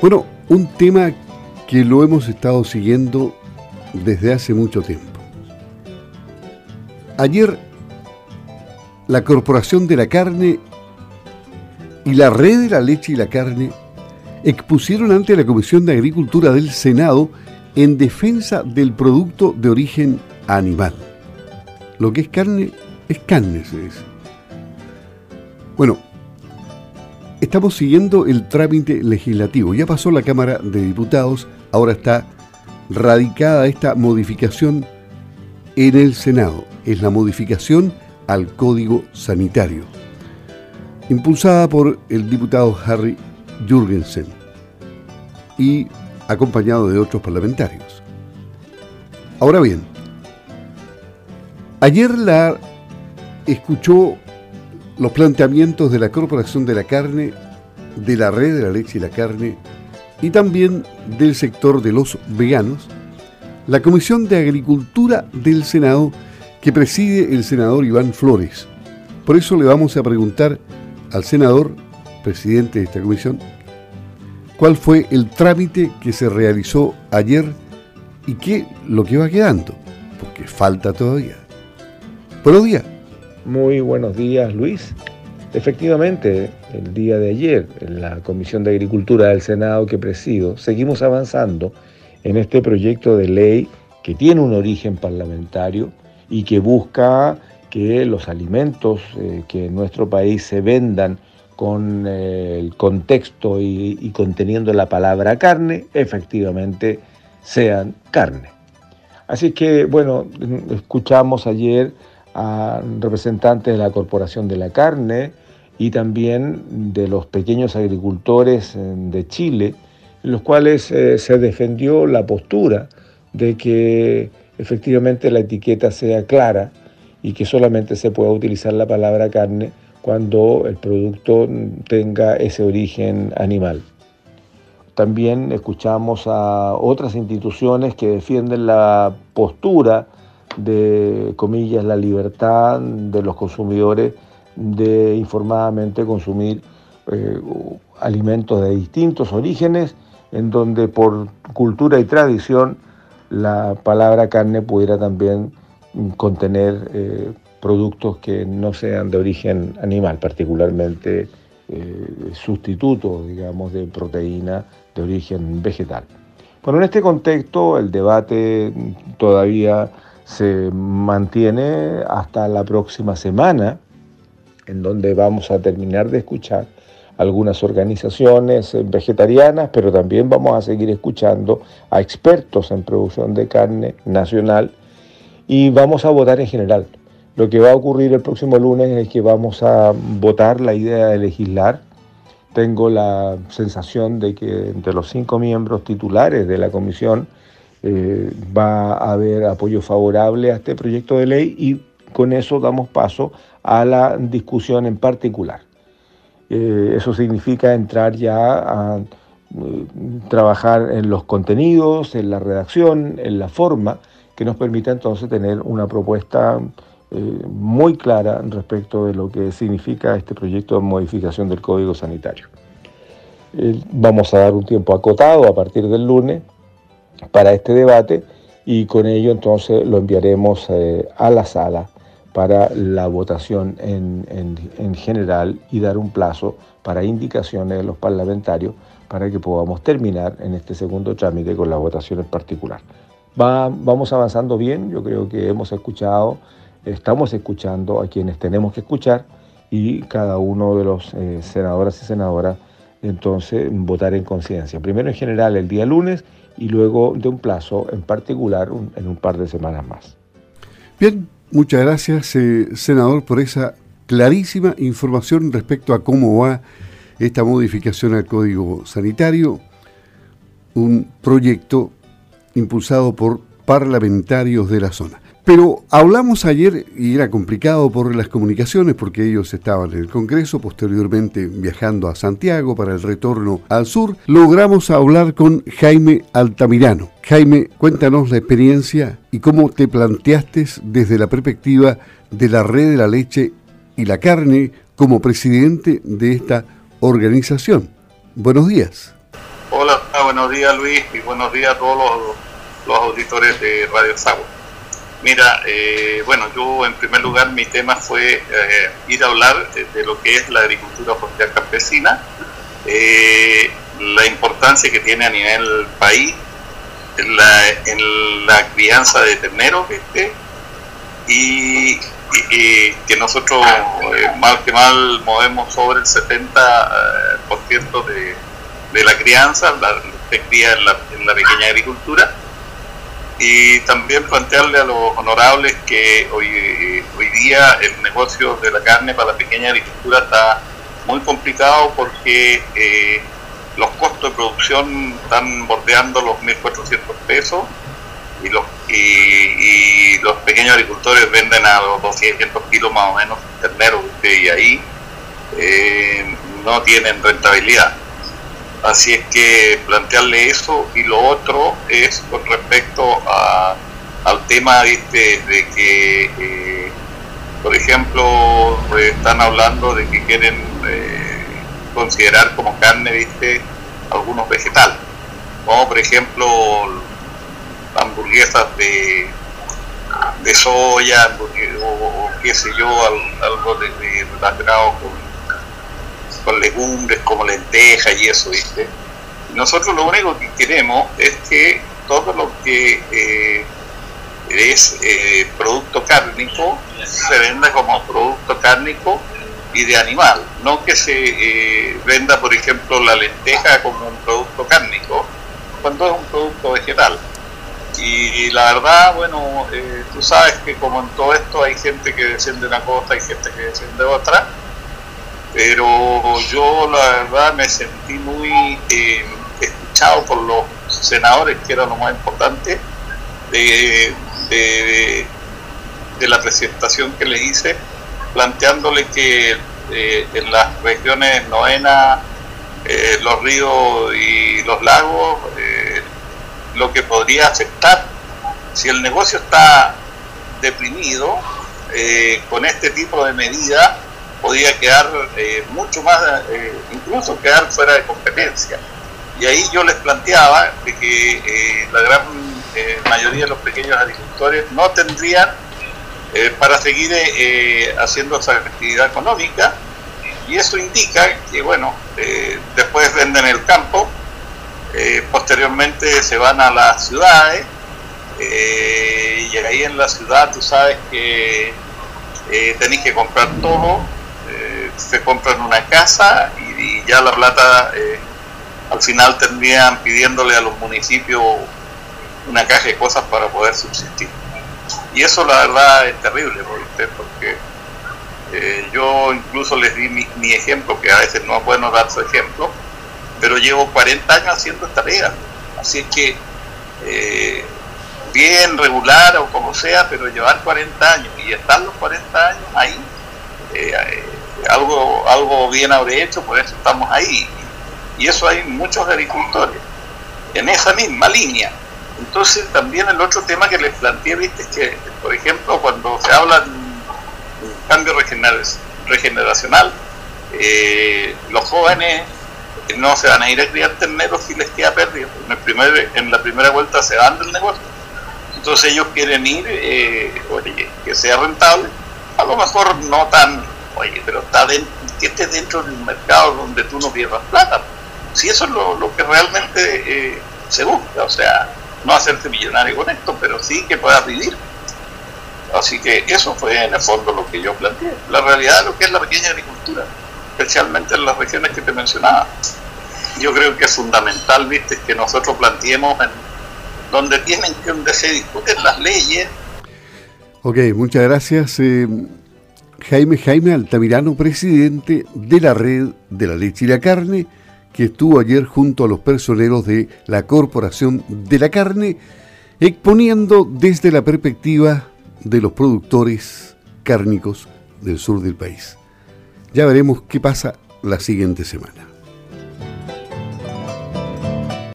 Bueno, un tema que lo hemos estado siguiendo desde hace mucho tiempo. Ayer, la Corporación de la Carne y la Red de la Leche y la Carne expusieron ante la Comisión de Agricultura del Senado en defensa del producto de origen animal. Lo que es carne es carne, se dice. Bueno, estamos siguiendo el trámite legislativo. Ya pasó la Cámara de Diputados, ahora está radicada esta modificación en el Senado. Es la modificación al Código Sanitario, impulsada por el diputado Harry Jürgensen y acompañado de otros parlamentarios. Ahora bien, ayer la escuchó los planteamientos de la Corporación de la Carne, de la Red de la Leche y la Carne y también del sector de los veganos, la Comisión de Agricultura del Senado que preside el senador Iván Flores. Por eso le vamos a preguntar al senador, presidente de esta comisión, cuál fue el trámite que se realizó ayer y qué lo que va quedando, porque falta todavía. Buenos días. Muy buenos días, Luis. Efectivamente, el día de ayer, en la Comisión de Agricultura del Senado que presido, seguimos avanzando en este proyecto de ley que tiene un origen parlamentario y que busca que los alimentos eh, que en nuestro país se vendan con eh, el contexto y, conteniendo la palabra carne, efectivamente sean carne. Así que, bueno, escuchamos ayer a representantes de la Corporación de la Carne y también de los pequeños agricultores eh, de Chile, en los cuales eh, se defendió la postura de que efectivamente la etiqueta sea clara y que solamente se pueda utilizar la palabra carne cuando el producto tenga ese origen animal. También escuchamos a otras instituciones que defienden la postura de, comillas, la libertad de los consumidores de informadamente consumir eh, alimentos de distintos orígenes, en donde por cultura y tradición la palabra carne pudiera también contener eh, productos que no sean de origen animal, particularmente eh, sustitutos, digamos, de proteína de origen vegetal. Bueno, en este contexto el debate todavía se mantiene hasta la próxima semana, en donde vamos a terminar de escuchar algunas organizaciones vegetarianas, pero también vamos a seguir escuchando a expertos en producción de carne nacional y vamos a votar en general. Lo que va a ocurrir el próximo lunes es que vamos a votar la idea de legislar. Tengo la sensación de que entre los cinco miembros titulares de la comisión eh, va a haber apoyo favorable a este proyecto de ley y con eso damos paso a la discusión en particular. Eh, eso significa entrar ya a eh, trabajar en los contenidos, en la redacción, en la forma, que nos permita entonces tener una propuesta muy clara respecto de lo que significa este proyecto de modificación del Código Sanitario. Vamos a dar un tiempo acotado a partir del lunes para este debate y con ello entonces lo enviaremos eh, a la sala para la votación en, en, general y dar un plazo para indicaciones de los parlamentarios para que podamos terminar en este segundo trámite con la votación en particular. Va, vamos avanzando bien, yo creo que hemos escuchado estamos escuchando a quienes tenemos que escuchar y cada uno de los eh, senadores y senadoras entonces votar en conciencia. Primero en general el día lunes y luego de un plazo en particular en un par de semanas más. Bien, muchas gracias eh, senador por esa clarísima información respecto a cómo va esta modificación al Código Sanitario, un proyecto impulsado por parlamentarios de la zona. Pero hablamos ayer, y era complicado por las comunicaciones, porque ellos estaban en el Congreso, posteriormente viajando a Santiago para el retorno al sur, logramos hablar con Jaime Altamirano. Jaime, cuéntanos la experiencia y cómo te planteaste desde la perspectiva de la red de la leche y la carne como presidente de esta organización. Buenos días. Hola, buenos días Luis y buenos días a todos los, auditores de Radio Sago. Mira, eh, bueno, yo en primer lugar mi tema fue eh, ir a hablar de, lo que es la agricultura social campesina, eh, la importancia que tiene a nivel país en la, crianza de terneros, ¿viste? Y, que nosotros mal que mal movemos sobre el 70% de de la crianza, la, se cría en la, en la pequeña agricultura, y también plantearle a los honorables que hoy, hoy día el negocio de la carne para la pequeña agricultura está muy complicado porque eh, los costos de producción están bordeando los 1.400 pesos y los, y, los pequeños agricultores venden a los 200 kilos más o menos terneros y ahí eh, no tienen rentabilidad. Así es que plantearle eso y lo otro es con respecto al tema de que, eh, por ejemplo, están hablando de que quieren eh, considerar como carne, ¿viste? algunos vegetales, como por ejemplo hamburguesas de, de soya o, qué sé yo, algo de, de con legumbres como lentejas y eso, ¿viste? Nosotros lo único que queremos es que todo lo que eh, es eh, producto cárnico se venda como producto cárnico y de animal, no que se eh, venda, por ejemplo, la lenteja como un producto cárnico, cuando es un producto vegetal. Y, la verdad, bueno, tú sabes que como en todo esto hay gente que desciende una cosa, hay gente que desciende otra, pero yo la verdad me sentí muy eh, escuchado por los senadores, que era lo más importante, de, de, la presentación que le hice, planteándole que eh, en las regiones novena, eh, los ríos y los lagos, lo que podría afectar, si el negocio está deprimido, con este tipo de medidas, podía quedar eh, mucho más, eh, incluso quedar fuera de competencia. Y ahí yo les planteaba de que eh, la gran mayoría de los pequeños agricultores no tendrían para seguir haciendo esa actividad económica y eso indica que, bueno, después venden el campo, posteriormente se van a las ciudades y ahí en la ciudad tú sabes que tenéis que comprar todo se compran una casa y, ya la plata eh, al final terminan pidiéndole a los municipios una caja de cosas para poder subsistir. Y eso la verdad es terrible porque eh, yo incluso les di mi, ejemplo, que a veces no es bueno dar su ejemplo, pero llevo 40 años haciendo esta tarea. Así es que eh, bien, regular o como sea, pero llevar 40 años y estar los 40 años ahí, algo, algo bien habré hecho, por eso estamos ahí. Y eso hay muchos agricultores en esa misma línea. Entonces también el otro tema que les planteé, viste, es que, por ejemplo, cuando se habla de cambio regeneracional, eh, los jóvenes no se van a ir a criar terneros si les queda perdido. En, el primer, en la primera vuelta se van del negocio. Entonces ellos quieren ir, eh, que sea rentable, a lo mejor no tan Oye, pero está dentro, que esté dentro de un mercado donde tú no pierdas plata. Si eso es lo, que realmente eh, se busca, o sea, no hacerte millonario con esto, pero sí que puedas vivir. Así que eso fue en el fondo lo que yo planteé. La realidad de lo que es la pequeña agricultura, especialmente en las regiones que te mencionaba. Yo creo que es fundamental, viste, que nosotros planteemos en donde tienen que donde se discuten las leyes. Ok, muchas gracias. Eh, Jaime Jaime Altamirano, presidente de la Red de la Leche y la Carne, que estuvo ayer junto a los personeros de la Corporación de la Carne, exponiendo desde la perspectiva de los productores cárnicos del sur del país. Ya veremos qué pasa la siguiente semana.